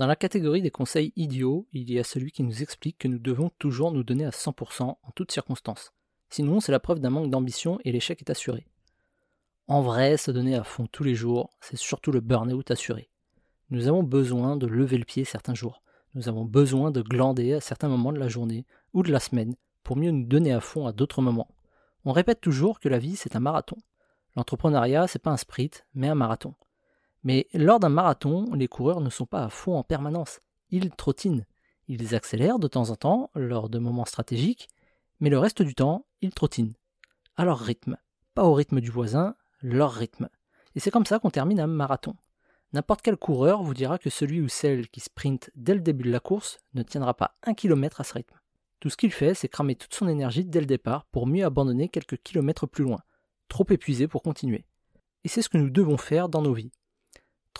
Dans la catégorie des conseils idiots, il y a celui qui nous explique que nous devons toujours nous donner à 100% en toutes circonstances. Sinon, c'est la preuve d'un manque d'ambition et l'échec est assuré. En vrai, se donner à fond tous les jours, c'est surtout le burn-out assuré. Nous avons besoin de lever le pied certains jours. Nous avons besoin de glander à certains moments de la journée ou de la semaine pour mieux nous donner à fond à d'autres moments. On répète toujours que la vie c'est un marathon. L'entrepreneuriat c'est pas un sprint, mais un marathon. Mais lors d'un marathon, les coureurs ne sont pas à fond en permanence. Ils trottinent. Ils accélèrent de temps en temps lors de moments stratégiques, mais le reste du temps, ils trottinent. À leur rythme. Pas au rythme du voisin, leur rythme. Et c'est comme ça qu'on termine un marathon. N'importe quel coureur vous dira que celui ou celle qui sprint dès le début de la course ne tiendra pas un kilomètre à ce rythme. Tout ce qu'il fait, c'est cramer toute son énergie dès le départ pour mieux abandonner quelques kilomètres plus loin, trop épuisé pour continuer. Et c'est ce que nous devons faire dans nos vies.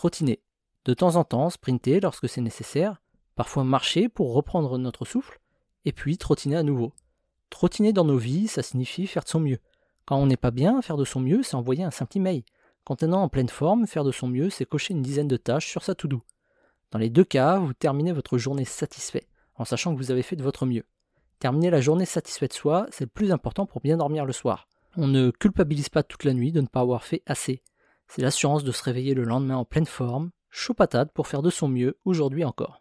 Trottiner, de temps en temps sprinter lorsque c'est nécessaire, parfois marcher pour reprendre notre souffle, et puis trottiner à nouveau. Trottiner dans nos vies, ça signifie faire de son mieux. Quand on n'est pas bien, faire de son mieux, c'est envoyer un simple email. Quand on est en pleine forme, faire de son mieux, c'est cocher une dizaine de tâches sur sa to-do. Dans les deux cas, vous terminez votre journée satisfait, en sachant que vous avez fait de votre mieux. Terminer la journée satisfait de soi, c'est le plus important pour bien dormir le soir. On ne culpabilise pas toute la nuit de ne pas avoir fait assez. C'est l'assurance de se réveiller le lendemain en pleine forme, chaud patate pour faire de son mieux aujourd'hui encore.